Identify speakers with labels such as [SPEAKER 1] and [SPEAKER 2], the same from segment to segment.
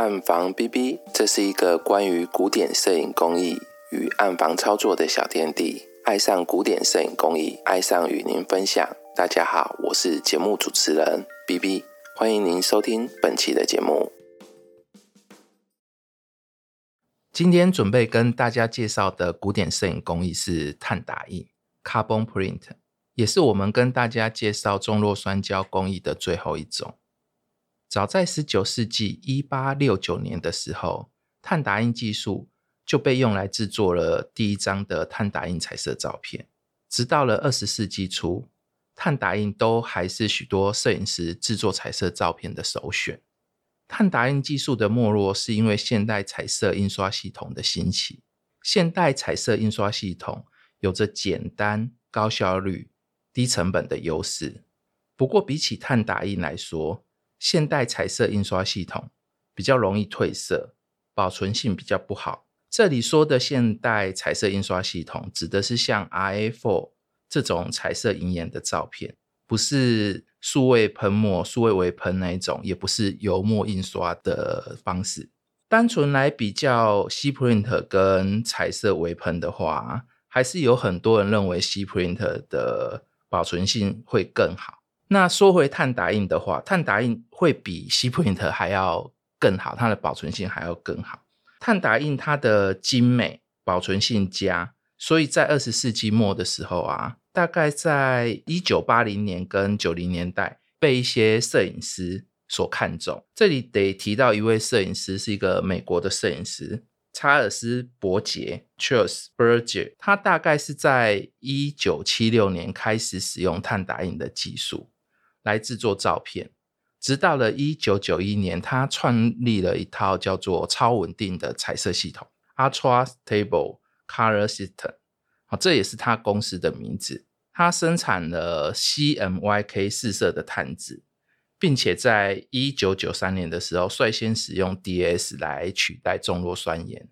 [SPEAKER 1] 暗房 B B，这是一个关于古典摄影工艺与暗房操作的小天地。爱上古典摄影工艺，爱上与您分享。大家好，我是节目主持人 B B，欢迎您收听本期的节目。今天准备跟大家介绍的古典摄影工艺是碳打印 （Carbon Print），也是我们跟大家介绍重弱酸胶工艺的最后一种。早在十九世纪一八六九年的时候，碳打印技术就被用来制作了第一张的碳打印彩色照片。直到了二十世纪初，碳打印都还是许多摄影师制作彩色照片的首选。碳打印技术的没落，是因为现代彩色印刷系统的兴起。现代彩色印刷系统有着简单、高效率、低成本的优势。不过，比起碳打印来说，现代彩色印刷系统比较容易褪色，保存性比较不好。这里说的现代彩色印刷系统，指的是像 RA4 这种彩色银盐的照片，不是数位喷墨、数位微喷那一种，也不是油墨印刷的方式。单纯来比较 C print 跟彩色微喷的话，还是有很多人认为 C print 的保存性会更好。那说回碳打印的话，碳打印会比 C print 还要更好，它的保存性还要更好。碳打印它的精美，保存性佳，所以在二十世纪末的时候啊，大概在一九八零年跟九零年代，被一些摄影师所看中。这里得提到一位摄影师，是一个美国的摄影师。查尔斯·伯杰 （Charles Berger），他大概是在一九七六年开始使用碳打印的技术。来制作照片，直到了一九九一年，他创立了一套叫做超稳定的彩色系统 （Ultra Stable Color System）。好，这也是他公司的名字。他生产了 CMYK 四色的碳纸，并且在一九九三年的时候，率先使用 DS 来取代重弱酸盐。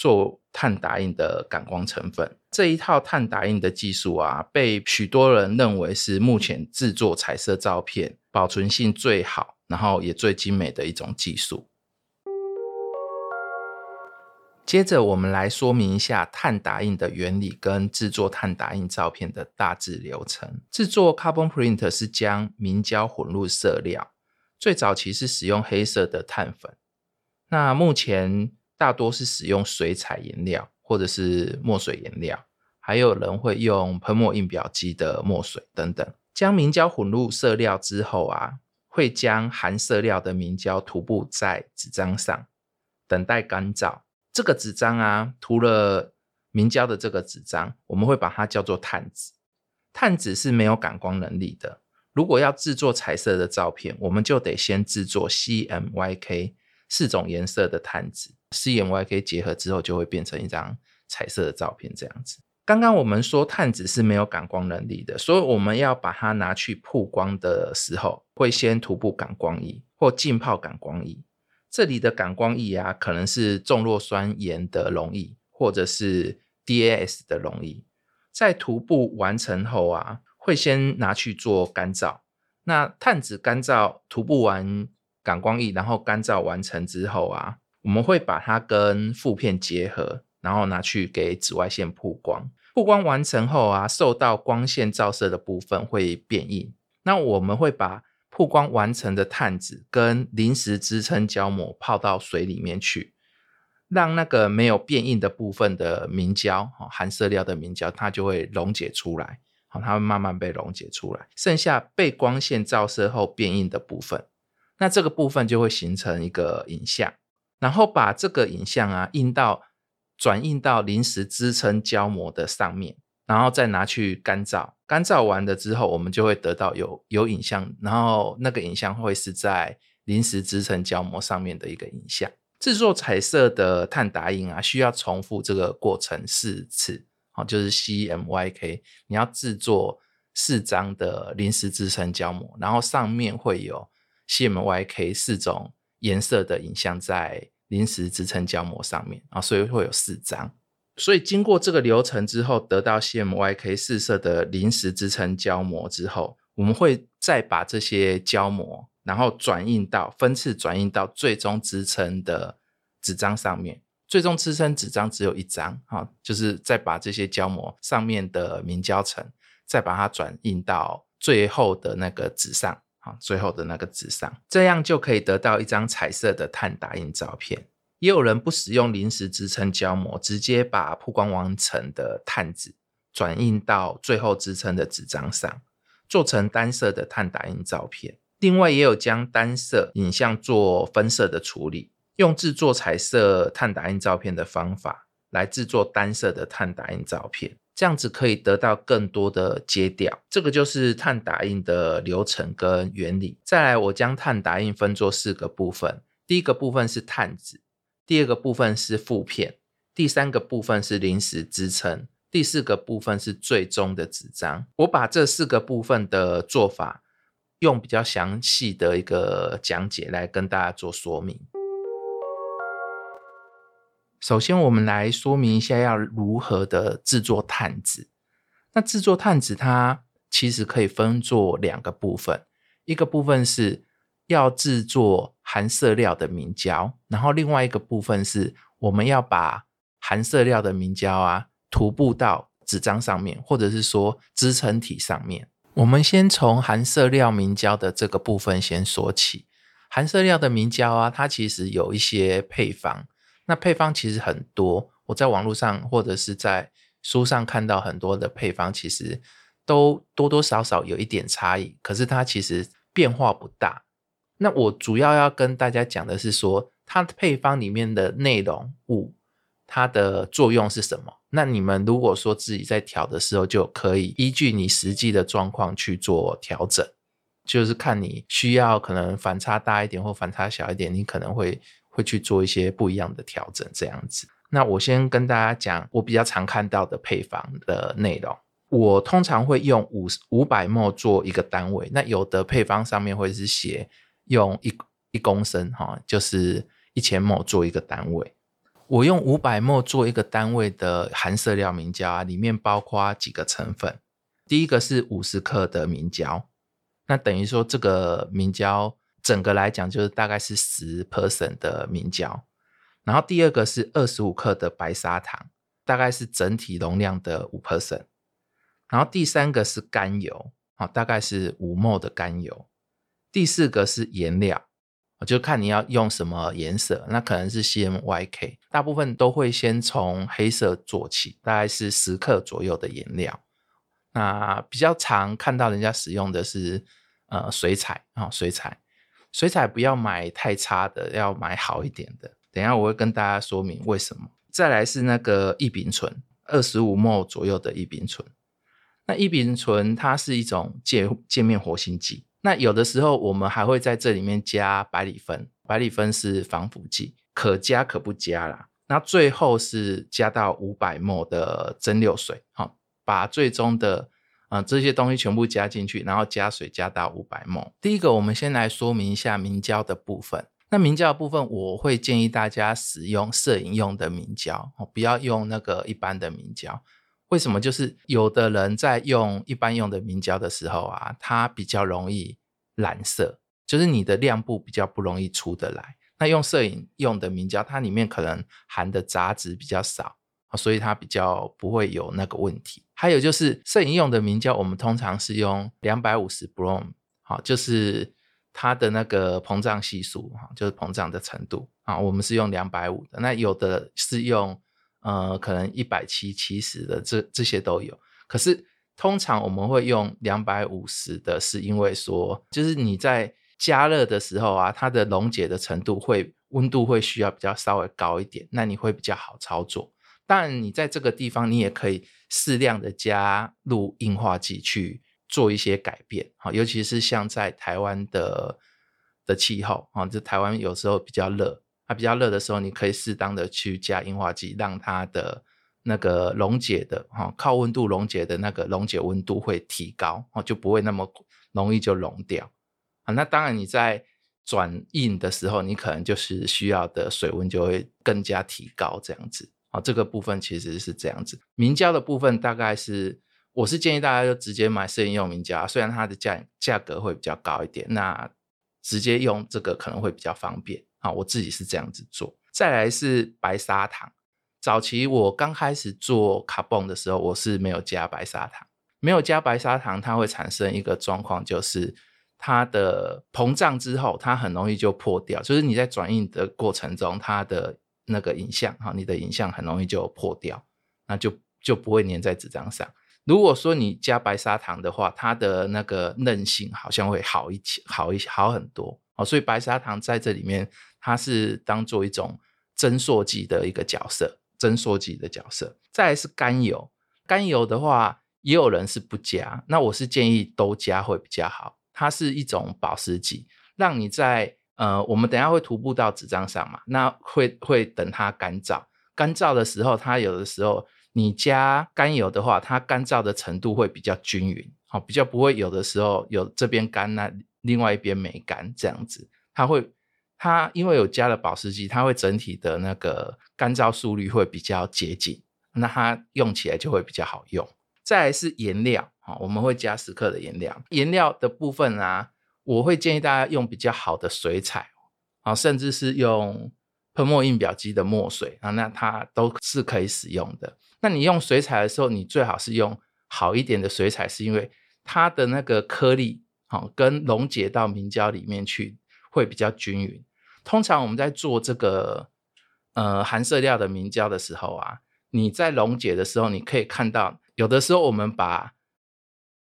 [SPEAKER 1] 做碳打印的感光成分，这一套碳打印的技术啊，被许多人认为是目前制作彩色照片保存性最好，然后也最精美的一种技术。接着，我们来说明一下碳打印的原理跟制作碳打印照片的大致流程。制作 carbon print 是将明胶混入色料，最早期是使用黑色的碳粉，那目前。大多是使用水彩颜料或者是墨水颜料，还有人会用喷墨印表机的墨水等等。将明胶混入色料之后啊，会将含色料的明胶涂布在纸张上，等待干燥。这个纸张啊，涂了明胶的这个纸张，我们会把它叫做碳纸。碳纸是没有感光能力的。如果要制作彩色的照片，我们就得先制作 CMYK。四种颜色的碳纸，CMYK 结合之后就会变成一张彩色的照片，这样子。刚刚我们说碳纸是没有感光能力的，所以我们要把它拿去曝光的时候，会先涂布感光液或浸泡感光液。这里的感光液啊，可能是重弱酸盐的溶液，或者是 DAS 的溶液。在涂布完成后啊，会先拿去做干燥。那碳纸干燥涂布完。感光液，然后干燥完成之后啊，我们会把它跟负片结合，然后拿去给紫外线曝光。曝光完成后啊，受到光线照射的部分会变硬。那我们会把曝光完成的碳纸跟临时支撑胶膜泡到水里面去，让那个没有变硬的部分的明胶，哈含色料的明胶，它就会溶解出来。好，它会慢慢被溶解出来，剩下被光线照射后变硬的部分。那这个部分就会形成一个影像，然后把这个影像啊印到转印到临时支撑胶膜的上面，然后再拿去干燥。干燥完了之后，我们就会得到有有影像，然后那个影像会是在临时支撑胶膜上面的一个影像。制作彩色的碳打印啊，需要重复这个过程四次，好，就是 CMYK，你要制作四张的临时支撑胶膜，然后上面会有。CMYK 四种颜色的影像在临时支撑胶膜上面啊，所以会有四张。所以经过这个流程之后，得到 CMYK 四色的临时支撑胶膜之后，我们会再把这些胶膜，然后转印到分次转印到最终支撑的纸张上面。最终支撑纸张只有一张，哈，就是再把这些胶膜上面的明胶层，再把它转印到最后的那个纸上，哈，最后的那个纸上，这样就可以得到一张彩色的碳打印照片。也有人不使用临时支撑胶膜，直接把曝光完成的碳纸转印到最后支撑的纸张上，做成单色的碳打印照片。另外，也有将单色影像做分色的处理。用制作彩色碳打印照片的方法来制作单色的碳打印照片，这样子可以得到更多的接调。这个就是碳打印的流程跟原理。再来，我将碳打印分作四个部分：第一个部分是碳纸，第二个部分是负片，第三个部分是临时支撑，第四个部分是最终的纸张。我把这四个部分的做法用比较详细的一个讲解来跟大家做说明。首先，我们来说明一下要如何的制作碳纸。那制作碳纸，它其实可以分作两个部分，一个部分是要制作含色料的明胶，然后另外一个部分是我们要把含色料的明胶啊涂布到纸张上面，或者是说支撑体上面。我们先从含色料明胶的这个部分先说起。含色料的明胶啊，它其实有一些配方。那配方其实很多，我在网络上或者是在书上看到很多的配方，其实都多多少少有一点差异，可是它其实变化不大。那我主要要跟大家讲的是说，它配方里面的内容物，它的作用是什么？那你们如果说自己在调的时候，就可以依据你实际的状况去做调整，就是看你需要可能反差大一点或反差小一点，你可能会。会去做一些不一样的调整，这样子。那我先跟大家讲，我比较常看到的配方的内容。我通常会用五五百沫做一个单位。那有的配方上面会是写用一一公升，哈，就是一千沫做一个单位。我用五百沫做一个单位的含色料明胶啊，里面包括几个成分。第一个是五十克的明胶，那等于说这个明胶。整个来讲就是大概是十 percent 的明胶，然后第二个是二十五克的白砂糖，大概是整体容量的五 percent，然后第三个是甘油，啊，大概是五 m 的甘油，第四个是颜料，就看你要用什么颜色，那可能是 CMYK，大部分都会先从黑色做起，大概是十克左右的颜料，那比较常看到人家使用的是呃水彩啊，水彩。水彩不要买太差的，要买好一点的。等下我会跟大家说明为什么。再来是那个异丙醇，二十五摩左右的异丙醇。那异丙醇它是一种界界面活性剂。那有的时候我们还会在这里面加百里酚，百里酚是防腐剂，可加可不加啦。那最后是加到五百摩的蒸馏水，好，把最终的。啊，这些东西全部加进去，然后加水加到五百毫第一个，我们先来说明一下明胶的部分。那明胶的部分，我会建议大家使用摄影用的明胶，哦，不要用那个一般的明胶。为什么？就是有的人在用一般用的明胶的时候啊，它比较容易染色，就是你的亮部比较不容易出得来。那用摄影用的明胶，它里面可能含的杂质比较少。所以它比较不会有那个问题。还有就是摄影用的明胶，我们通常是用两百五十 brom，好，就是它的那个膨胀系数，哈，就是膨胀的程度啊，我们是用两百五的。那有的是用呃，可能一百七、七十的，这这些都有。可是通常我们会用两百五十的，是因为说，就是你在加热的时候啊，它的溶解的程度会温度会需要比较稍微高一点，那你会比较好操作。但你在这个地方，你也可以适量的加入硬化剂去做一些改变，好，尤其是像在台湾的的气候啊，就台湾有时候比较热，它比较热的时候，你可以适当的去加硬化剂，让它的那个溶解的哈，靠温度溶解的那个溶解温度会提高，哦，就不会那么容易就溶掉啊。那当然你在转印的时候，你可能就是需要的水温就会更加提高，这样子。啊，这个部分其实是这样子，明胶的部分大概是，我是建议大家就直接买摄影用明胶，虽然它的价价格会比较高一点，那直接用这个可能会比较方便啊。我自己是这样子做。再来是白砂糖，早期我刚开始做卡泵的时候，我是没有加白砂糖，没有加白砂糖，它会产生一个状况，就是它的膨胀之后，它很容易就破掉，就是你在转印的过程中，它的那个影像哈，你的影像很容易就破掉，那就就不会粘在纸张上。如果说你加白砂糖的话，它的那个韧性好像会好一些，好一好很多哦。所以白砂糖在这里面，它是当做一种增塑剂的一个角色，增塑剂的角色。再来是甘油，甘油的话，也有人是不加，那我是建议都加会比较好。它是一种保湿剂，让你在呃，我们等下会涂布到纸张上嘛，那会会等它干燥，干燥的时候，它有的时候。你加甘油的话，它干燥的程度会比较均匀，好，比较不会有的时候有这边干那另外一边没干这样子。它会，它因为有加了保湿剂，它会整体的那个干燥速率会比较接近，那它用起来就会比较好用。再来是颜料，好，我们会加十克的颜料。颜料的部分啊，我会建议大家用比较好的水彩，啊，甚至是用喷墨印表机的墨水啊，那它都是可以使用的。那你用水彩的时候，你最好是用好一点的水彩，是因为它的那个颗粒好跟溶解到明胶里面去会比较均匀。通常我们在做这个呃含色料的明胶的时候啊，你在溶解的时候，你可以看到有的时候我们把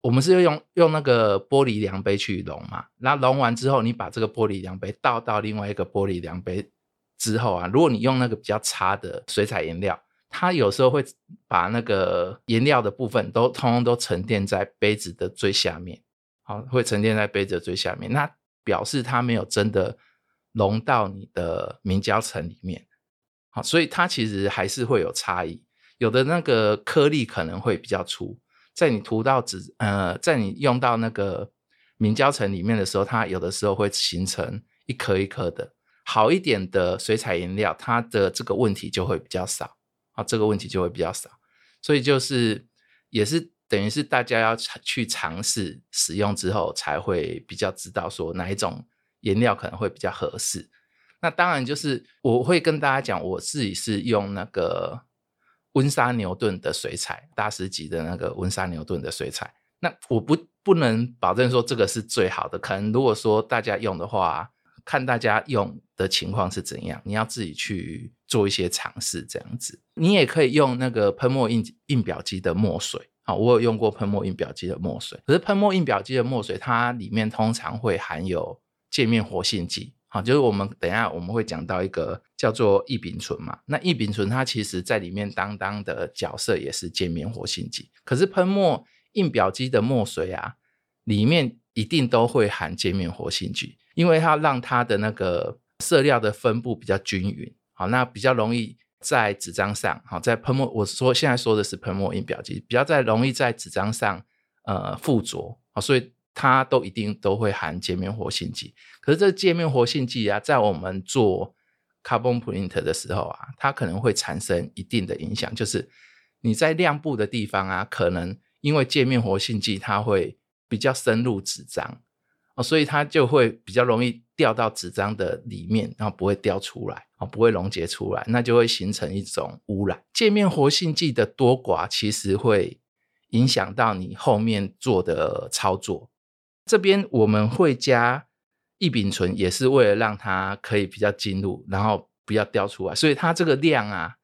[SPEAKER 1] 我们是要用用那个玻璃量杯去溶嘛，那溶完之后，你把这个玻璃量杯倒到另外一个玻璃量杯之后啊，如果你用那个比较差的水彩颜料。它有时候会把那个颜料的部分都通通都沉淀在杯子的最下面，好，会沉淀在杯子的最下面，那表示它没有真的融到你的明胶层里面，好，所以它其实还是会有差异，有的那个颗粒可能会比较粗，在你涂到纸，呃，在你用到那个明胶层里面的时候，它有的时候会形成一颗一颗的，好一点的水彩颜料，它的这个问题就会比较少。啊，这个问题就会比较少，所以就是也是等于是大家要去尝试使用之后，才会比较知道说哪一种颜料可能会比较合适。那当然就是我会跟大家讲，我自己是用那个温莎牛顿的水彩，大师级的那个温莎牛顿的水彩。那我不不能保证说这个是最好的，可能如果说大家用的话。看大家用的情况是怎样，你要自己去做一些尝试，这样子。你也可以用那个喷墨印印表机的墨水啊，我有用过喷墨印表机的墨水。可是喷墨印表机的墨水，它里面通常会含有界面活性剂啊，就是我们等下我们会讲到一个叫做异丙醇嘛。那异丙醇它其实在里面当当的角色也是界面活性剂。可是喷墨印表机的墨水啊，里面一定都会含界面活性剂。因为它让它的那个色料的分布比较均匀，好，那比较容易在纸张上，好，在喷墨，我说现在说的是喷墨印表机，比较在容易在纸张上呃附着，好，所以它都一定都会含界面活性剂。可是这界面活性剂啊，在我们做 carbon print 的时候啊，它可能会产生一定的影响，就是你在亮部的地方啊，可能因为界面活性剂它会比较深入纸张。哦，所以它就会比较容易掉到纸张的里面，然后不会掉出来，哦，不会溶解出来，那就会形成一种污染。界面活性剂的多寡其实会影响到你后面做的操作。这边我们会加异丙醇，也是为了让它可以比较进入，然后不要掉出来。所以它这个量啊，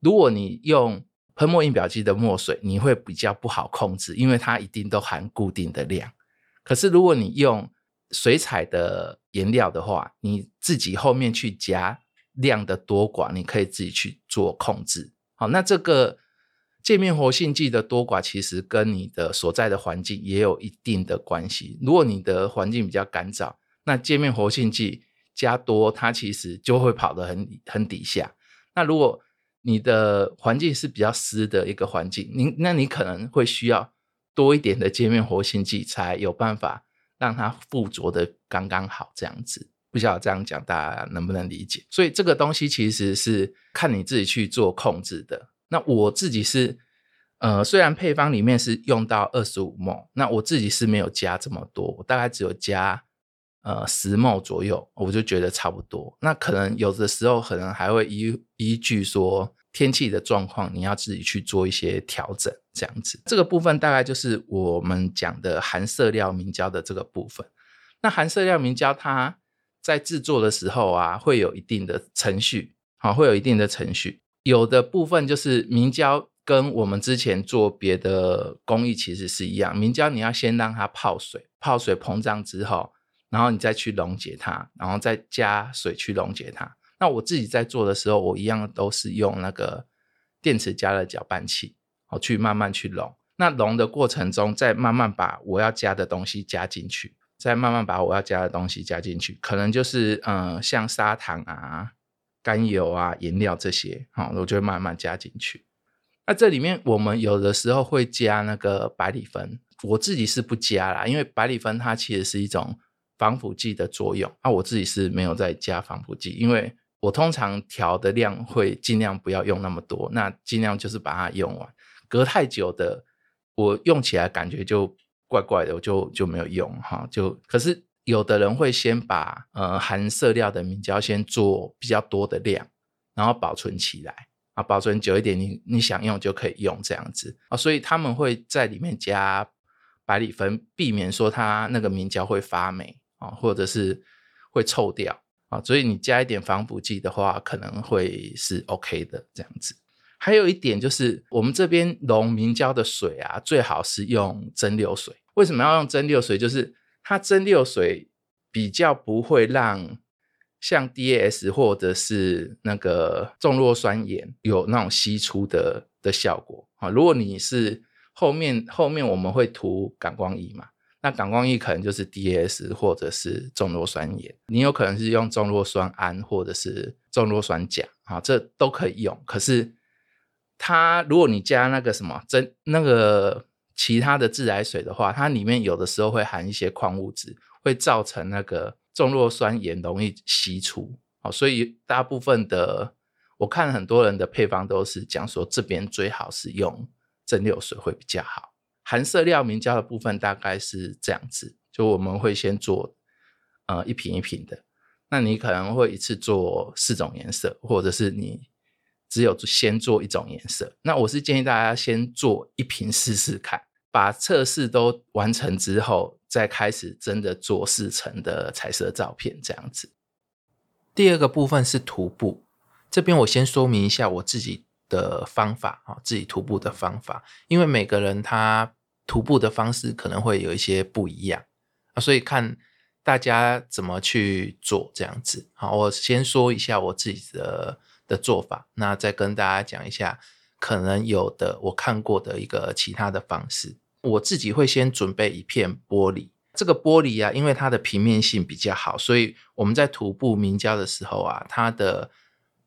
[SPEAKER 1] 如果你用喷墨印表机的墨水，你会比较不好控制，因为它一定都含固定的量。可是，如果你用水彩的颜料的话，你自己后面去加量的多寡，你可以自己去做控制。好，那这个界面活性剂的多寡，其实跟你的所在的环境也有一定的关系。如果你的环境比较干燥，那界面活性剂加多，它其实就会跑得很很底下。那如果你的环境是比较湿的一个环境，你那你可能会需要。多一点的界面活性剂，才有办法让它附着的刚刚好，这样子。不晓得这样讲大家能不能理解？所以这个东西其实是看你自己去做控制的。那我自己是，呃，虽然配方里面是用到二十五 ml，那我自己是没有加这么多，我大概只有加呃十亩左右，我就觉得差不多。那可能有的时候可能还会依依据说天气的状况，你要自己去做一些调整，这样子。这个部分大概就是我们讲的含色料明胶的这个部分。那含色料明胶它在制作的时候啊，会有一定的程序，好，会有一定的程序。有的部分就是明胶跟我们之前做别的工艺其实是一样，明胶你要先让它泡水，泡水膨胀之后，然后你再去溶解它，然后再加水去溶解它。那我自己在做的时候，我一样都是用那个电池加热搅拌器，好去慢慢去溶。那溶的过程中，再慢慢把我要加的东西加进去。再慢慢把我要加的东西加进去，可能就是嗯，像砂糖啊、甘油啊、颜料这些，好，我就会慢慢加进去。那这里面我们有的时候会加那个百里酚，我自己是不加啦，因为百里酚它其实是一种防腐剂的作用。啊，我自己是没有在加防腐剂，因为我通常调的量会尽量不要用那么多，那尽量就是把它用完。隔太久的，我用起来感觉就。怪怪的，我就就没有用哈。就可是有的人会先把呃含色料的明胶先做比较多的量，然后保存起来啊，保存久一点，你你想用就可以用这样子啊。所以他们会在里面加百里酚，避免说它那个明胶会发霉啊，或者是会臭掉啊。所以你加一点防腐剂的话，可能会是 OK 的这样子。还有一点就是，我们这边溶明胶的水啊，最好是用蒸馏水。为什么要用蒸馏水？就是它蒸馏水比较不会让像 DAS 或者是那个重弱酸盐有那种析出的的效果啊。如果你是后面后面我们会涂感光仪嘛，那感光仪可能就是 DAS 或者是重弱酸盐，你有可能是用重弱酸铵或者是重弱酸钾啊，这都可以用。可是它如果你加那个什么蒸那个其他的自来水的话，它里面有的时候会含一些矿物质，会造成那个重弱酸盐容易析出。哦，所以大部分的我看很多人的配方都是讲说这边最好是用蒸馏水会比较好。含色料明胶的部分大概是这样子，就我们会先做呃一瓶一瓶的，那你可能会一次做四种颜色，或者是你。只有先做一种颜色，那我是建议大家先做一瓶试试看，把测试都完成之后，再开始真的做四层的彩色照片这样子。第二个部分是徒步，这边我先说明一下我自己的方法啊，自己徒步的方法，因为每个人他徒步的方式可能会有一些不一样啊，所以看大家怎么去做这样子。好，我先说一下我自己的。的做法，那再跟大家讲一下，可能有的我看过的一个其他的方式。我自己会先准备一片玻璃，这个玻璃啊，因为它的平面性比较好，所以我们在涂布明胶的时候啊，它的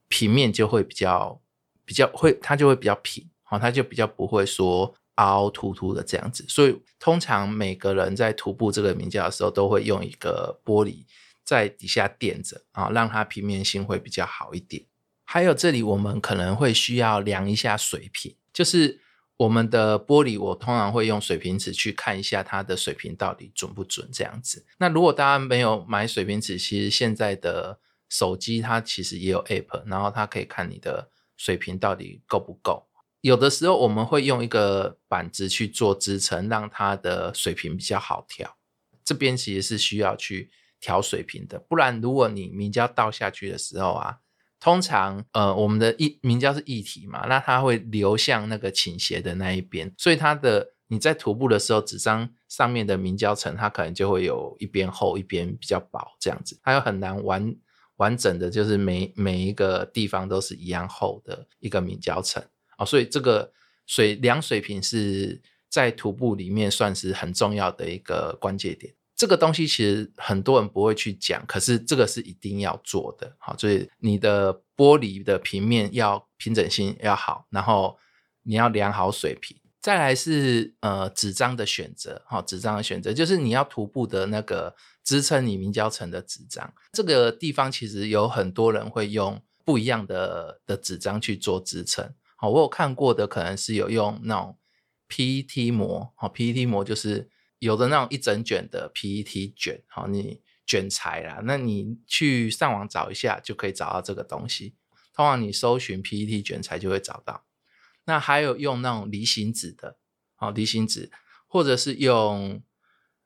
[SPEAKER 1] 平面就会比较比较会，它就会比较平，好，它就比较不会说凹凸凸的这样子。所以通常每个人在涂布这个明胶的时候，都会用一个玻璃在底下垫着啊，让它平面性会比较好一点。还有这里，我们可能会需要量一下水平，就是我们的玻璃，我通常会用水平尺去看一下它的水平到底准不准这样子。那如果大家没有买水平尺，其实现在的手机它其实也有 app，然后它可以看你的水平到底够不够。有的时候我们会用一个板子去做支撑，让它的水平比较好调。这边其实是需要去调水平的，不然如果你明胶倒下去的时候啊。通常，呃，我们的液明胶是液体嘛，那它会流向那个倾斜的那一边，所以它的你在涂布的时候，纸张上面的明胶层，它可能就会有一边厚，一边比较薄这样子，它又很难完完整的，就是每每一个地方都是一样厚的一个明胶层啊，所以这个水量水平是在涂布里面算是很重要的一个关键点。这个东西其实很多人不会去讲，可是这个是一定要做的。好，所以你的玻璃的平面要平整性要好，然后你要量好水平。再来是呃纸张的选择，好，纸张的选择就是你要涂布的那个支撑你明胶层的纸张。这个地方其实有很多人会用不一样的的纸张去做支撑。好，我有看过的可能是有用那种 PET 膜，好，PET 膜就是。有的那种一整卷的 PET 卷，好，你卷材啦，那你去上网找一下就可以找到这个东西。通常你搜寻 PET 卷材就会找到。那还有用那种离心纸的，好离心纸，或者是用，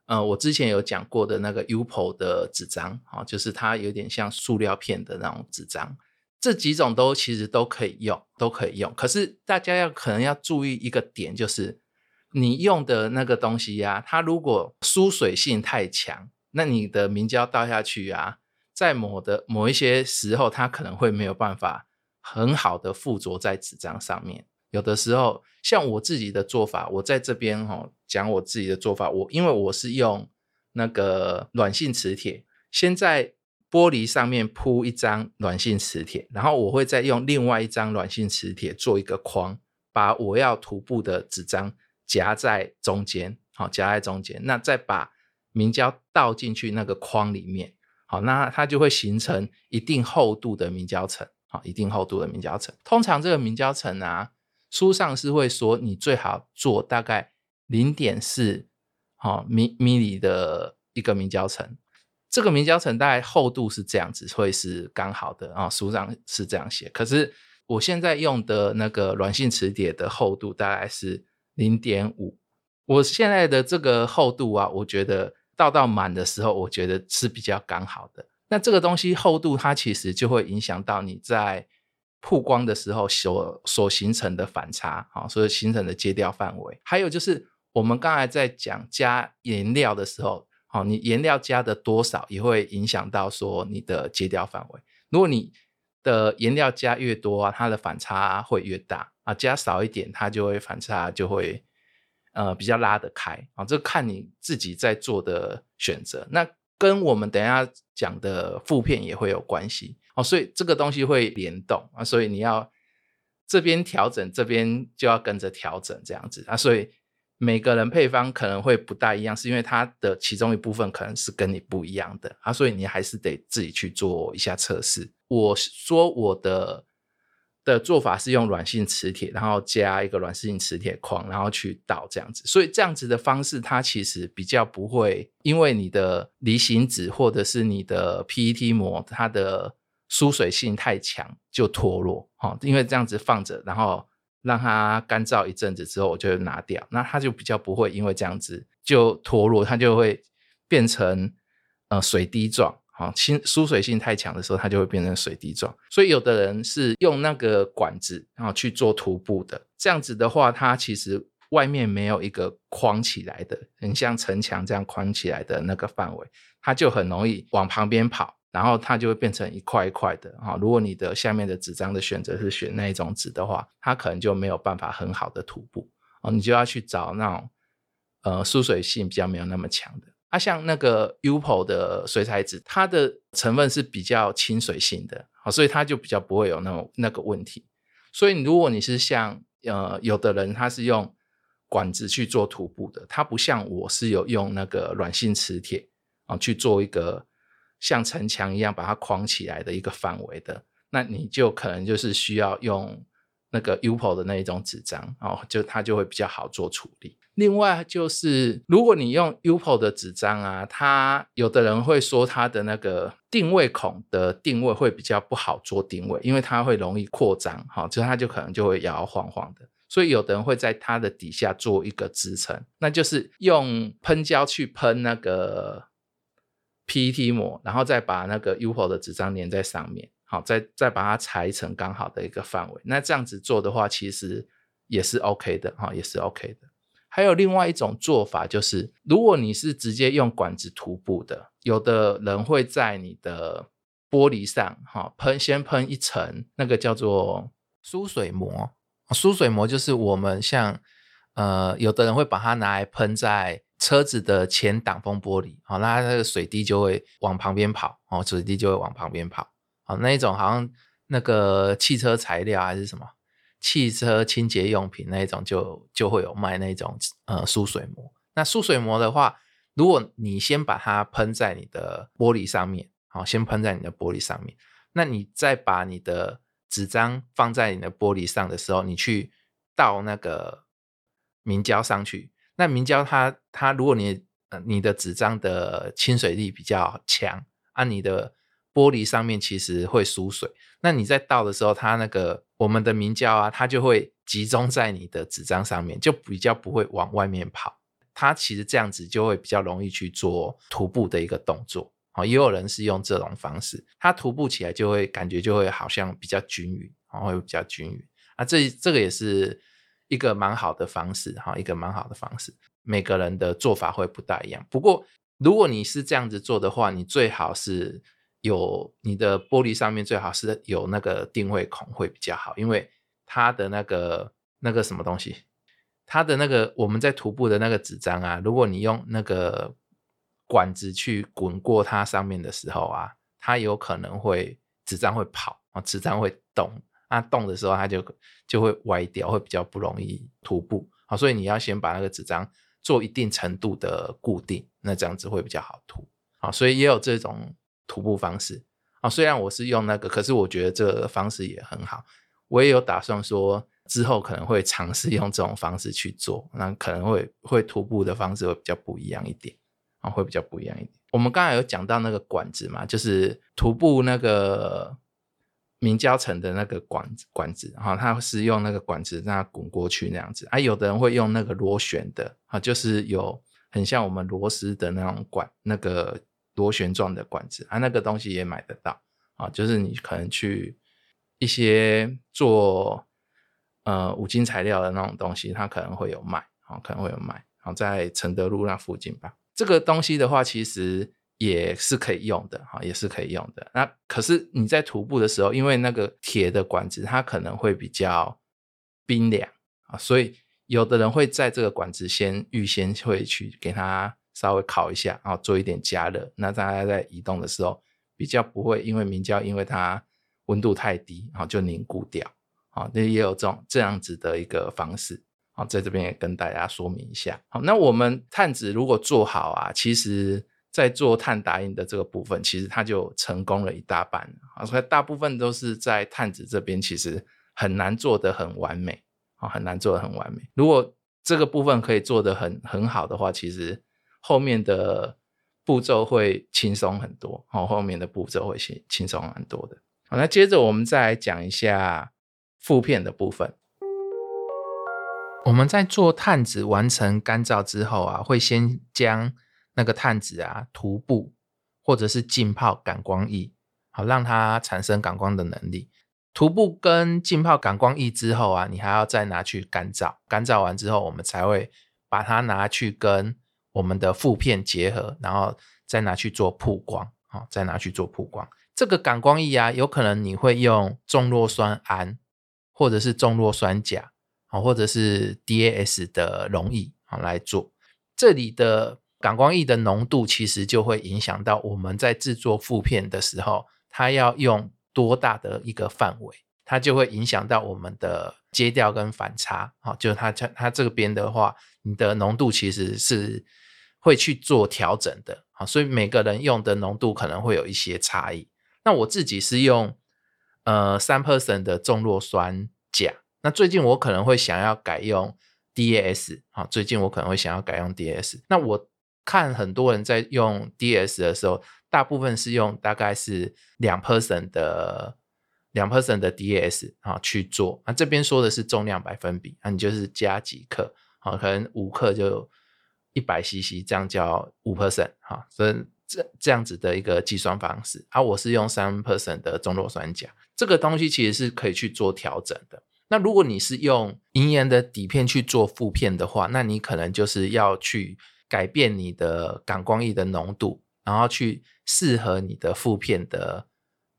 [SPEAKER 1] 呃，我之前有讲过的那个 UPO 的纸张，好，就是它有点像塑料片的那种纸张。这几种都其实都可以用，都可以用。可是大家要可能要注意一个点，就是你用的那个东西呀，它如果疏水性太强，那你的明胶倒下去啊，在某的某一些时候，它可能会没有办法很好的附着在纸张上面。有的时候，像我自己的做法，我在这边哈讲我自己的做法，我因为我是用那个软性磁铁，先在玻璃上面铺一张软性磁铁，然后我会再用另外一张软性磁铁做一个框，把我要涂布的纸张夹在中间，好夹在中间，那再把明胶倒进去那个框里面，好，那它就会形成一定厚度的明胶层，好，一定厚度的明胶层。通常这个明胶层啊。书上是会说，你最好做大概零点四好米米里的一个明胶层，这个明胶层大概厚度是这样子，会是刚好的啊。书上是这样写，可是我现在用的那个软性磁铁的厚度大概是零点五。我现在的这个厚度啊，我觉得倒到满的时候，我觉得是比较刚好的。那这个东西厚度，它其实就会影响到你在。曝光的时候所所形成的反差，啊，所以形成的接调范围，还有就是我们刚才在讲加颜料的时候，好，你颜料加的多少也会影响到说你的接调范围。如果你的颜料加越多啊，它的反差会越大啊，加少一点，它就会反差就会呃比较拉得开啊，这看你自己在做的选择。那跟我们等下讲的副片也会有关系。哦，所以这个东西会联动啊，所以你要这边调整，这边就要跟着调整这样子啊，所以每个人配方可能会不大一样，是因为它的其中一部分可能是跟你不一样的啊，所以你还是得自己去做一下测试。我说我的的做法是用软性磁铁，然后加一个软性磁铁框，然后去倒这样子，所以这样子的方式它其实比较不会因为你的离心纸或者是你的 PET 膜它的疏水性太强就脱落，哈，因为这样子放着，然后让它干燥一阵子之后，我就拿掉，那它就比较不会因为这样子就脱落，它就会变成呃水滴状，哈，清疏水性太强的时候，它就会变成水滴状。所以有的人是用那个管子然后去做涂布的，这样子的话，它其实外面没有一个框起来的，很像城墙这样框起来的那个范围，它就很容易往旁边跑。然后它就会变成一块一块的哈。如果你的下面的纸张的选择是选那一种纸的话，它可能就没有办法很好的涂布哦。你就要去找那种呃疏水性比较没有那么强的。啊，像那个 UPO 的水彩纸，它的成分是比较亲水性的，好，所以它就比较不会有那种那个问题。所以如果你是像呃有的人他是用管子去做涂布的，它不像我是有用那个软性磁铁啊去做一个。像城墙一样把它框起来的一个范围的，那你就可能就是需要用那个 UPO 的那一种纸张哦，就它就会比较好做处理。另外就是，如果你用 UPO 的纸张啊，它有的人会说它的那个定位孔的定位会比较不好做定位，因为它会容易扩张，哈，就它就可能就会摇摇晃晃的。所以有的人会在它的底下做一个支撑，那就是用喷胶去喷那个。PET 膜，然后再把那个 UPO 的纸张粘在上面，好，再再把它裁成刚好的一个范围。那这样子做的话，其实也是 OK 的，哈，也是 OK 的。还有另外一种做法，就是如果你是直接用管子涂布的，有的人会在你的玻璃上，哈，喷先喷一层那个叫做疏水膜。疏水膜就是我们像，呃，有的人会把它拿来喷在。车子的前挡风玻璃，好，那它那个水滴就会往旁边跑，哦，水滴就会往旁边跑，好，那一种好像那个汽车材料还是什么汽车清洁用品那一种，就就会有卖那种呃疏水膜。那疏水膜的话，如果你先把它喷在你的玻璃上面，好，先喷在你的玻璃上面，那你再把你的纸张放在你的玻璃上的时候，你去倒那个明胶上去。那明胶它它，如果你呃你的纸张的亲水力比较强，啊，你的玻璃上面其实会疏水，那你在倒的时候，它那个我们的明胶啊，它就会集中在你的纸张上面，就比较不会往外面跑。它其实这样子就会比较容易去做涂布的一个动作。啊，也有人是用这种方式，它涂布起来就会感觉就会好像比较均匀，啊，会比较均匀。啊，这这个也是一个蛮好的方式，哈，一个蛮好的方式。每个人的做法会不大一样，不过如果你是这样子做的话，你最好是有你的玻璃上面最好是有那个定位孔会比较好，因为它的那个那个什么东西，它的那个我们在涂布的那个纸张啊，如果你用那个。管子去滚过它上面的时候啊，它有可能会纸张会跑啊，纸张会动，那动的时候它就就会歪掉，会比较不容易涂布啊。所以你要先把那个纸张做一定程度的固定，那这样子会比较好涂啊。所以也有这种徒步方式啊。虽然我是用那个，可是我觉得这个方式也很好。我也有打算说之后可能会尝试用这种方式去做，那可能会会徒步的方式会比较不一样一点。啊，会比较不一样一点。我们刚才有讲到那个管子嘛，就是徒步那个明胶层的那个管子管子，哈，它是用那个管子让它滚过去那样子。啊，有的人会用那个螺旋的，啊，就是有很像我们螺丝的那种管，那个螺旋状的管子，啊，那个东西也买得到，啊，就是你可能去一些做呃五金材料的那种东西，它可能会有卖，啊，可能会有卖，然后，在承德路那附近吧。这个东西的话，其实也是可以用的哈，也是可以用的。那可是你在徒步的时候，因为那个铁的管子它可能会比较冰凉啊，所以有的人会在这个管子先预先会去给它稍微烤一下，然后做一点加热。那大家在移动的时候，比较不会因为明胶因为它温度太低，然后就凝固掉啊。那也有这种这样子的一个方式。好，在这边也跟大家说明一下。好，那我们碳纸如果做好啊，其实在做碳打印的这个部分，其实它就成功了一大半。啊，所以大部分都是在碳纸这边，其实很难做得很完美。啊，很难做得很完美。如果这个部分可以做得很很好的话，其实后面的步骤会轻松很多。好，后面的步骤会轻轻松很多的。好，那接着我们再来讲一下负片的部分。我们在做碳纸完成干燥之后啊，会先将那个碳纸啊涂布或者是浸泡感光液，好让它产生感光的能力。涂布跟浸泡感光液之后啊，你还要再拿去干燥。干燥完之后，我们才会把它拿去跟我们的负片结合，然后再拿去做曝光，好，再拿去做曝光。这个感光液啊，有可能你会用重弱酸铵或者是重弱酸钾。啊，或者是 DAS 的溶液啊来做，这里的感光液的浓度其实就会影响到我们在制作负片的时候，它要用多大的一个范围，它就会影响到我们的接调跟反差。啊，就是它它它这边的话，你的浓度其实是会去做调整的。啊，所以每个人用的浓度可能会有一些差异。那我自己是用呃三 percent 的重弱酸钾。那最近我可能会想要改用 DAS 啊，最近我可能会想要改用 DAS。那我看很多人在用 DAS 的时候，大部分是用大概是两 percent 的两 percent 的 DAS 啊去做。那这边说的是重量百分比，那你就是加几克啊，可能五克就一百 CC，这样叫五 percent 哈，所以这这样子的一个计算方式。而我是用三 percent 的中弱酸钾，这个东西其实是可以去做调整的。那如果你是用银盐的底片去做负片的话，那你可能就是要去改变你的感光液的浓度，然后去适合你的负片的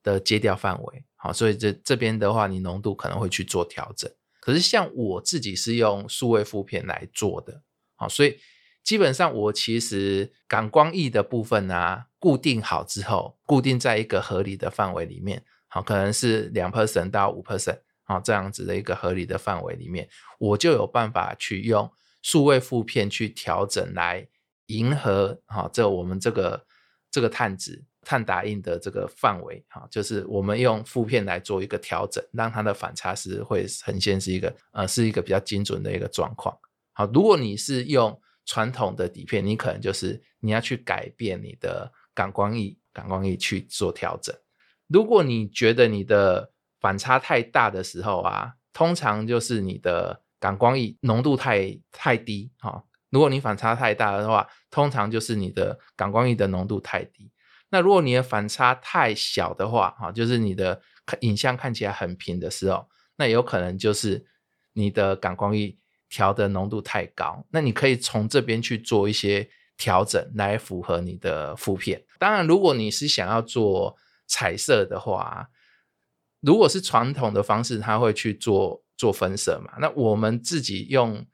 [SPEAKER 1] 的接调范围。好，所以这这边的话，你浓度可能会去做调整。可是像我自己是用数位负片来做的，好，所以基本上我其实感光液的部分啊，固定好之后，固定在一个合理的范围里面，好，可能是两 percent 到五 percent。啊，这样子的一个合理的范围里面，我就有办法去用数位负片去调整，来迎合哈这我们这个这个碳纸碳打印的这个范围哈，就是我们用负片来做一个调整，让它的反差是会呈现是一个呃是一个比较精准的一个状况。好，如果你是用传统的底片，你可能就是你要去改变你的感光翼，感光翼去做调整。如果你觉得你的反差太大的时候啊，通常就是你的感光翼浓度太太低啊。如果你反差太大的话，通常就是你的感光翼的浓度太低。那如果你的反差太小的话，哈，就是你的影像看起来很平的时候，那有可能就是你的感光翼调的浓度太高。那你可以从这边去做一些调整，来符合你的负片。当然，如果你是想要做彩色的话，如果是传统的方式，它会去做做分色嘛。那我们自己用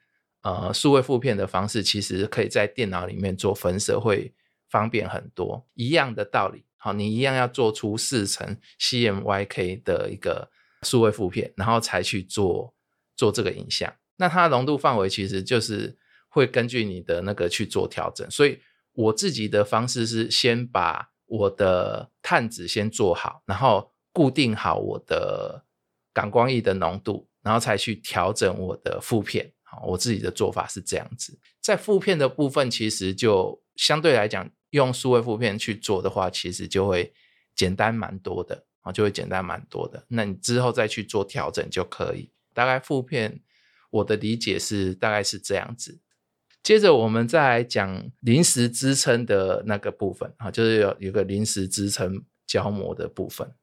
[SPEAKER 1] 呃数位负片的方式，其实可以在电脑里面做分色，会方便很多。一样的道理，好，你一样要做出四层 CMYK 的一个数位负片，然后才去做做这个影像。那它的浓度范围其实就是会根据你的那个去做调整。所以我自己的方式是先把我的碳子先做好，然后固定好我的感光翼的浓度，然后才去调整我的负片。好，我自己的做法是这样子。在负片的部分，其实就相对来讲，用数位负片去做的话，其实就会简单蛮多的啊，就会简单蛮多的。那你之后再去做调整就可以。大概负片，我的理解是大概是这样子。接着我们再来讲临时支撑的那个部分啊，就是有有个临时支撑胶膜的部分。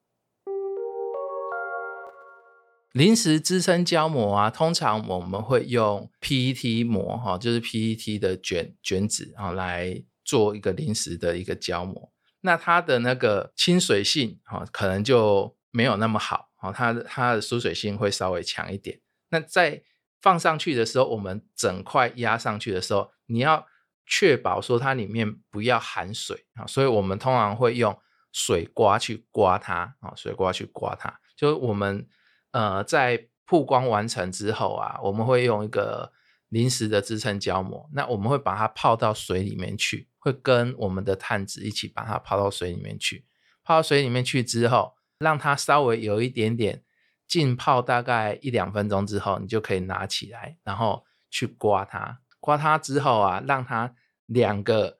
[SPEAKER 1] 临时支撑胶膜啊，通常我们会用 PET 膜哈，就是 PET 的卷卷纸啊，来做一个临时的一个胶膜。那它的那个亲水性哈，可能就没有那么好啊，它它的疏水性会稍微强一点。那在放上去的时候，我们整块压上去的时候，你要确保说它里面不要含水啊，所以我们通常会用水刮去刮它啊，水刮去刮它。就我们呃在曝光完成之后啊，我们会用一个临时的支撑胶膜，那我们会把它泡到水里面去，会跟我们的碳纸一起把它泡到水里面去。泡到水里面去之后，让它稍微有一点点。浸泡大概一两分钟之后，你就可以拿起来，然后去刮它。刮它之后啊，让它两个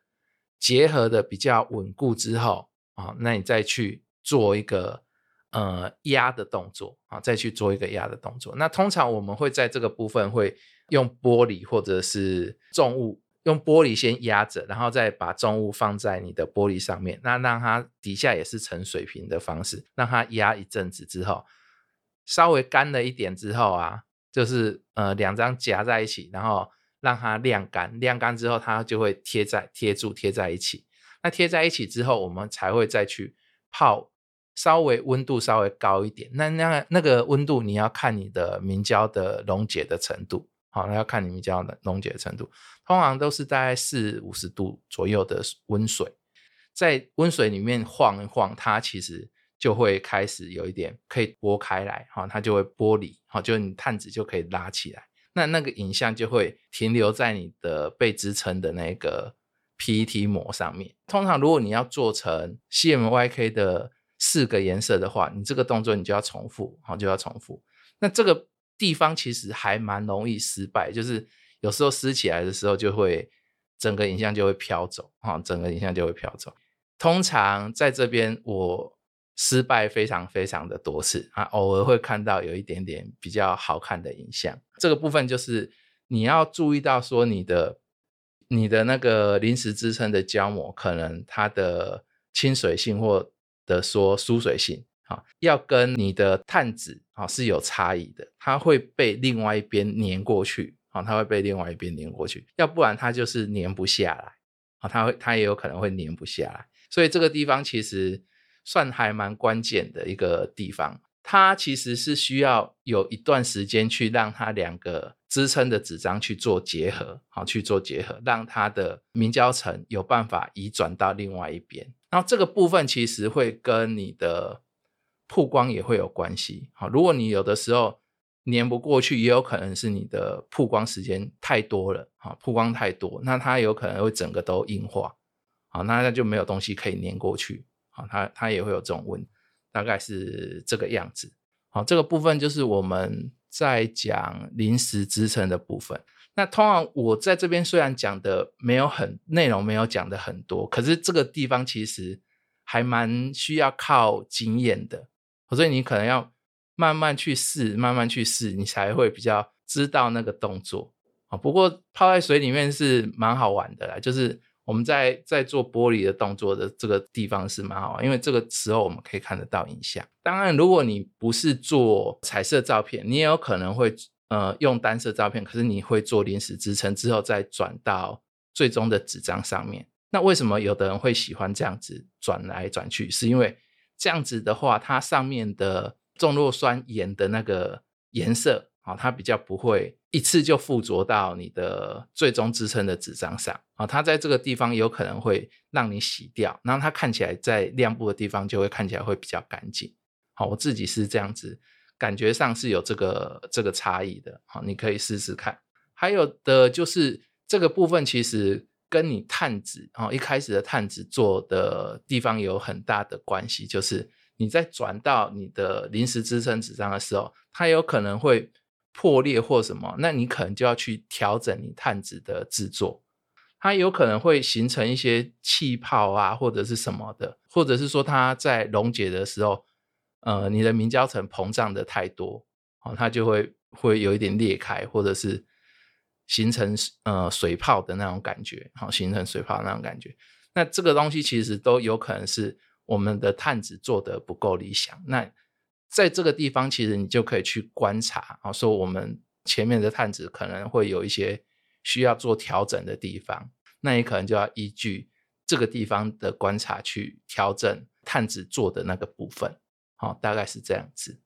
[SPEAKER 1] 结合的比较稳固之后啊，那你再去做一个呃压的动作啊，再去做一个压的动作。那通常我们会在这个部分会用玻璃或者是重物，用玻璃先压着，然后再把重物放在你的玻璃上面，那让它底下也是呈水平的方式，让它压一阵子之后。稍微干了一点之后啊，就是呃两张夹在一起，然后让它晾干，晾干之后它就会贴在贴住贴在一起。那贴在一起之后，我们才会再去泡，稍微温度稍微高一点。那那那个温度你要看你的明胶的溶解的程度，好，那要看你明胶的溶解程度，通常都是大概四五十度左右的温水，在温水里面晃一晃，它其实。就会开始有一点可以拨开来，哈，它就会剥离，好，就你探子就可以拉起来，那那个影像就会停留在你的被支撑的那个 PET 膜上面。通常如果你要做成 CMYK 的四个颜色的话，你这个动作你就要重复，好，就要重复。那这个地方其实还蛮容易失败，就是有时候撕起来的时候就会整个影像就会飘走，哈，整个影像就会飘走。通常在这边我。失败非常非常的多次啊，偶尔会看到有一点点比较好看的影像。这个部分就是你要注意到说你的你的那个临时支撑的胶膜，可能它的亲水性或的说疏水性啊，要跟你的碳纸啊是有差异的，它会被另外一边粘过去啊，它会被另外一边粘过去，要不然它就是粘不下来啊，它会它也有可能会粘不下来，所以这个地方其实。算还蛮关键的一个地方，它其实是需要有一段时间去让它两个支撑的纸张去做结合，好去做结合，让它的明胶层有办法移转到另外一边。然后这个部分其实会跟你的曝光也会有关系。好，如果你有的时候粘不过去，也有可能是你的曝光时间太多了，好曝光太多，那它有可能会整个都硬化，好，那那就没有东西可以粘过去。好，它它也会有这种问，大概是这个样子。好，这个部分就是我们在讲临时支撑的部分。那通常我在这边虽然讲的没有很内容，没有讲的很多，可是这个地方其实还蛮需要靠经验的，所以你可能要慢慢去试，慢慢去试，你才会比较知道那个动作啊。不过泡在水里面是蛮好玩的啦，就是我们在在做玻璃的动作的这个地方是蛮好，因为这个时候我们可以看得到影像。当然，如果你不是做彩色照片，你也有可能会。呃，用单色照片，可是你会做临时支撑之后再转到最终的纸张上面。那为什么有的人会喜欢这样子转来转去？是因为这样子的话，它上面的重弱酸盐的那个颜色啊，它比较不会一次就附着到你的最终支撑的纸张上啊。它在这个地方有可能会让你洗掉，然后它看起来在亮部的地方就会看起来会比较干净。好，我自己是这样子。感觉上是有这个这个差异的，好，你可以试试看。还有的就是这个部分，其实跟你碳纸啊一开始的碳纸做的地方有很大的关系。就是你在转到你的临时支撑纸张的时候，它有可能会破裂或什么，那你可能就要去调整你碳纸的制作。它有可能会形成一些气泡啊，或者是什么的，或者是说它在溶解的时候。呃，你的明胶层膨胀的太多，哦，它就会会有一点裂开，或者是形成呃水泡的那种感觉，好，形成水泡那种感觉。那这个东西其实都有可能是我们的碳纸做的不够理想。那在这个地方，其实你就可以去观察，啊，说我们前面的探子可能会有一些需要做调整的地方，那你可能就要依据这个地方的观察去调整探子做的那个部分。好，大概是这样子。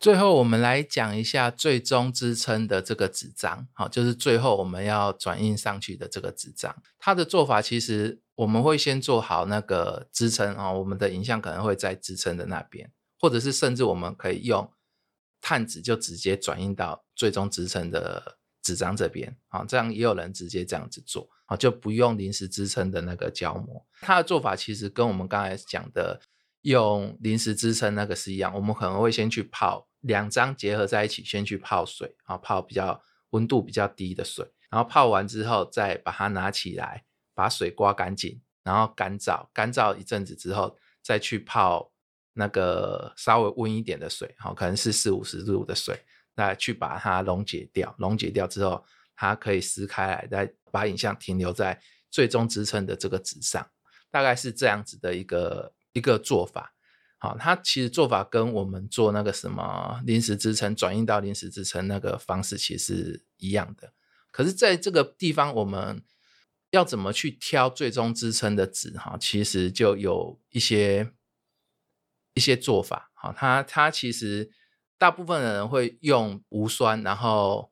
[SPEAKER 1] 最后，我们来讲一下最终支撑的这个纸张。好，就是最后我们要转印上去的这个纸张。它的做法其实我们会先做好那个支撑啊，我们的影像可能会在支撑的那边，或者是甚至我们可以用碳纸就直接转印到最终支撑的纸张这边。啊，这样也有人直接这样子做。啊，就不用临时支撑的那个胶膜，它的做法其实跟我们刚才讲的用临时支撑那个是一样。我们可能会先去泡两张结合在一起，先去泡水啊，泡比较温度比较低的水，然后泡完之后再把它拿起来，把水刮干净，然后干燥，干燥一阵子之后再去泡那个稍微温一点的水，好，可能是四五十度的水，那去把它溶解掉，溶解掉之后。它可以撕开来，再把影像停留在最终支撑的这个纸上，大概是这样子的一个一个做法。好，它其实做法跟我们做那个什么临时支撑转运到临时支撑那个方式其实一样的。可是在这个地方，我们要怎么去挑最终支撑的纸？哈，其实就有一些一些做法。好，它它其实大部分的人会用无酸，然后。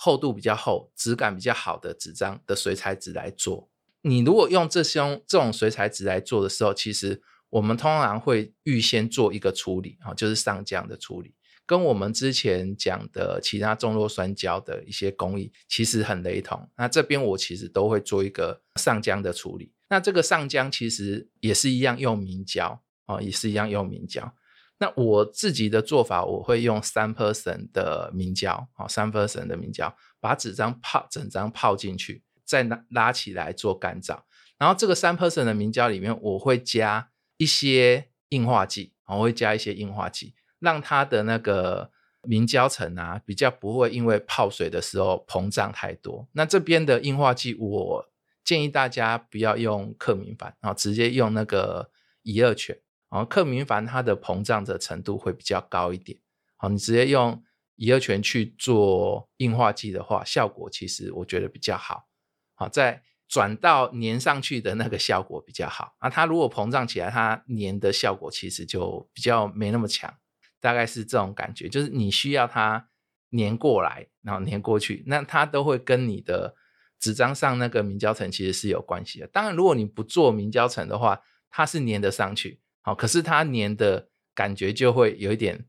[SPEAKER 1] 厚度比较厚、质感比较好的纸张的水彩纸来做。你如果用这些这种水彩纸来做的时候，其实我们通常会预先做一个处理啊，就是上浆的处理，跟我们之前讲的其他中弱酸胶的一些工艺其实很雷同。那这边我其实都会做一个上浆的处理。那这个上浆其实也是一样用明胶啊，也是一样用明胶。那我自己的做法，我会用三 percent 的明胶，啊，三 percent 的明胶，把纸张泡整张泡进去，再拉拉起来做干燥。然后这个三 percent 的明胶里面，我会加一些硬化剂，我会加一些硬化剂，让它的那个明胶层啊，比较不会因为泡水的时候膨胀太多。那这边的硬化剂，我建议大家不要用克明矾，然后直接用那个乙二醛。然后克明矾它的膨胀的程度会比较高一点，好，你直接用乙二醛去做硬化剂的话，效果其实我觉得比较好，好，在转到粘上去的那个效果比较好啊。它如果膨胀起来，它粘的效果其实就比较没那么强，大概是这种感觉，就是你需要它粘过来，然后粘过去，那它都会跟你的纸张上那个明胶层其实是有关系的。当然，如果你不做明胶层的话，它是粘得上去。好，可是它粘的感觉就会有一点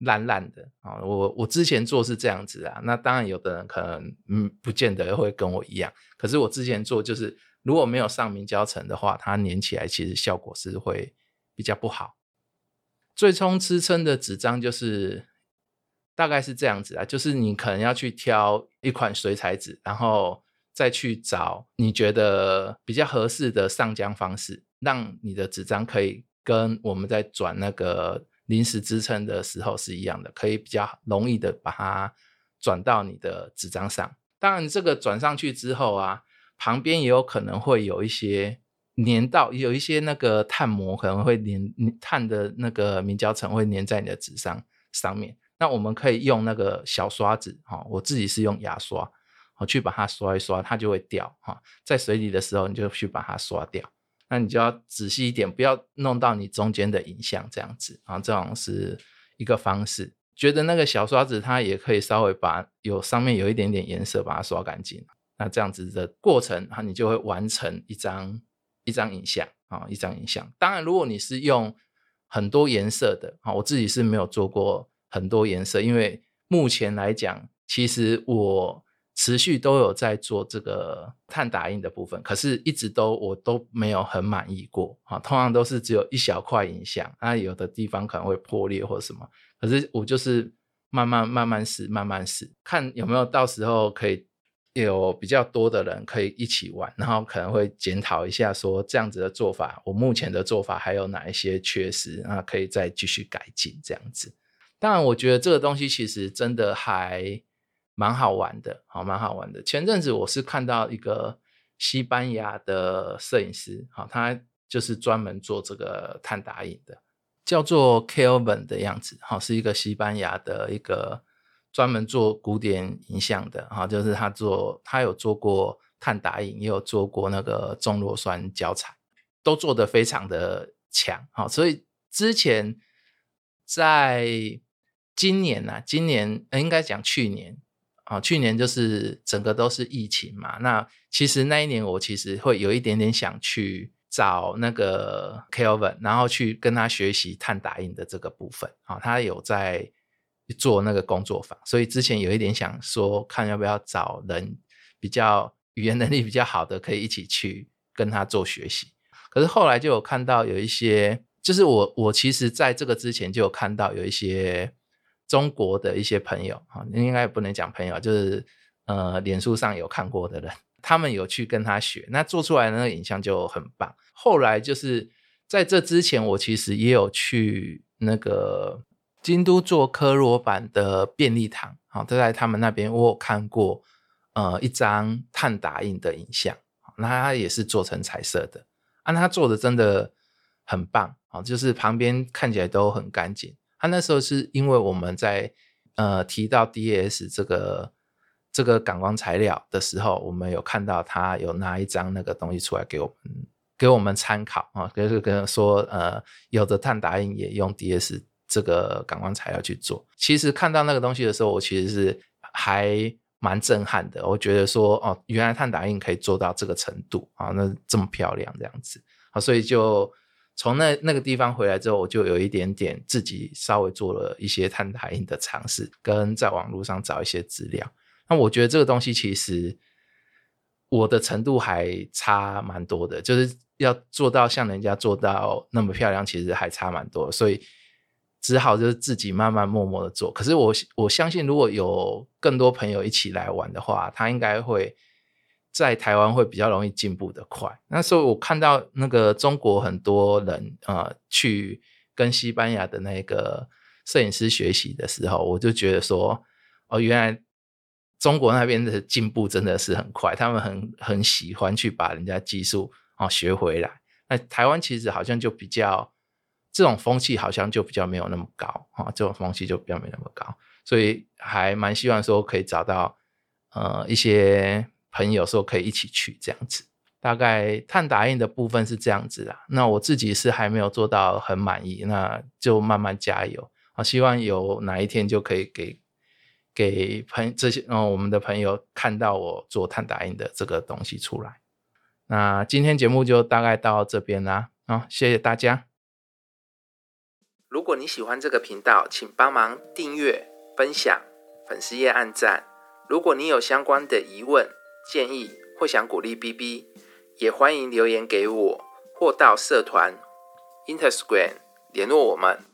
[SPEAKER 1] 烂烂的啊。我我之前做是这样子啊，那当然有的人可能嗯不见得会跟我一样。可是我之前做就是如果没有上明胶层的话，它粘起来其实效果是会比较不好。最终支撑的纸张就是大概是这样子啊，就是你可能要去挑一款水彩纸，然后再去找你觉得比较合适的上浆方式，让你的纸张可以跟我们在转那个临时支撑的时候是一样的，可以比较容易的把它转到你的纸张上。当然，这个转上去之后啊，旁边也有可能会有一些粘到，有一些那个碳膜可能会粘碳的那个明胶层会粘在你的纸上上面。那我们可以用那个小刷子哈，我自己是用牙刷，我去把它刷一刷，它就会掉哈。在水里的时候，你就去把它刷掉。那你就要仔细一点，不要弄到你中间的影像这样子啊。这种是一个方式。觉得那个小刷子它也可以稍微把有上面有一点点颜色把它刷干净，那这样子的过程哈，你就会完成一张一张影像啊，一张影像。当然，如果你是用很多颜色的啊，我自己是没有做过很多颜色，因为目前来讲，其实我持续都有在做这个碳打印的部分，可是一直都我都没有很满意过啊，通常都是只有一小块影像，那有的地方可能会破裂或什么。可是我就是慢慢慢慢试，慢慢试，看有没有到时候可以有比较多的人可以一起玩，然后可能会检讨一下，说这样子的做法，我目前的做法还有哪一些缺失啊，可以再继续改进这样子。当然，我觉得这个东西其实真的还蛮好玩的，好，蛮好玩的。前阵子我是看到一个西班牙的摄影师，好，他就是专门做这个碳打印的。叫做 Kelvin 的样子，哈，是一个西班牙的一个专门做古典影像的，哈，就是他做，他有做过碳打印，也有做过那个重弱酸胶彩，都做得非常的强，哈，所以之前在今年呢，今年应该讲去年，啊，去年就是整个都是疫情嘛，那其实那一年我其实会有一点点想去。找那个 Kelvin，然后去跟他学习碳打印的这个部分啊，他有在做那个工作坊，所以之前有一点想说，看要不要找人比较语言能力比较好的，可以一起去跟他做学习。可是后来就有看到有一些，就是我我其实在这个之前就有看到有一些中国的一些朋友啊，应该不能讲朋友，就是呃，脸书上有看过的人。他们有去跟他学，那做出来的那个影像就很棒。后来就是在这之前，我其实也有去那个京都做科罗版的便利堂，好，都在他们那边，我有看过呃一张碳打印的影像，那他也是做成彩色的，啊，他做的真的很棒，啊，就是旁边看起来都很干净。他那时候是因为我们在呃提到 DAS 这个。这个感光材料的时候，我们有看到他有拿一张那个东西出来给我们，给我们参考啊，就是跟说呃，有的碳打印也用 DS 这个感光材料去做。其实看到那个东西的时候，我其实是还蛮震撼的。我觉得说哦，原来碳打印可以做到这个程度啊，那这么漂亮这样子啊，所以就从那那个地方回来之后，我就有一点点自己稍微做了一些碳打印的尝试，跟在网络上找一些资料。那我觉得这个东西其实我的程度还差蛮多的，就是要做到像人家做到那么漂亮，其实还差蛮多，所以只好就是自己慢慢默默的做。可是我我相信，如果有更多朋友一起来玩的话，他应该会在台湾会比较容易进步的快。那时候我看到那个中国很多人呃去跟西班牙的那个摄影师学习的时候，我就觉得说哦，原来。中国那边的进步真的是很快，他们很很喜欢去把人家技术啊学回来。那台湾其实好像就比较这种风气，好像就比较没有那么高啊，这种风气就比较没那么高，所以还蛮希望说可以找到呃一些朋友说可以一起去这样子。大概碳打印的部分是这样子啦，那我自己是还没有做到很满意，那就慢慢加油啊，希望有哪一天就可以给。给朋这些哦，我们的朋友看到我做碳打印的这个东西出来。那今天节目就大概到这边啦，好，谢谢大家。如果你喜欢这个频道，请帮忙订阅、分享、粉丝页按赞。如果你有相关的疑问、建议或想鼓励 B B，也欢迎留言给我，或到社团 Instagram 联络我们。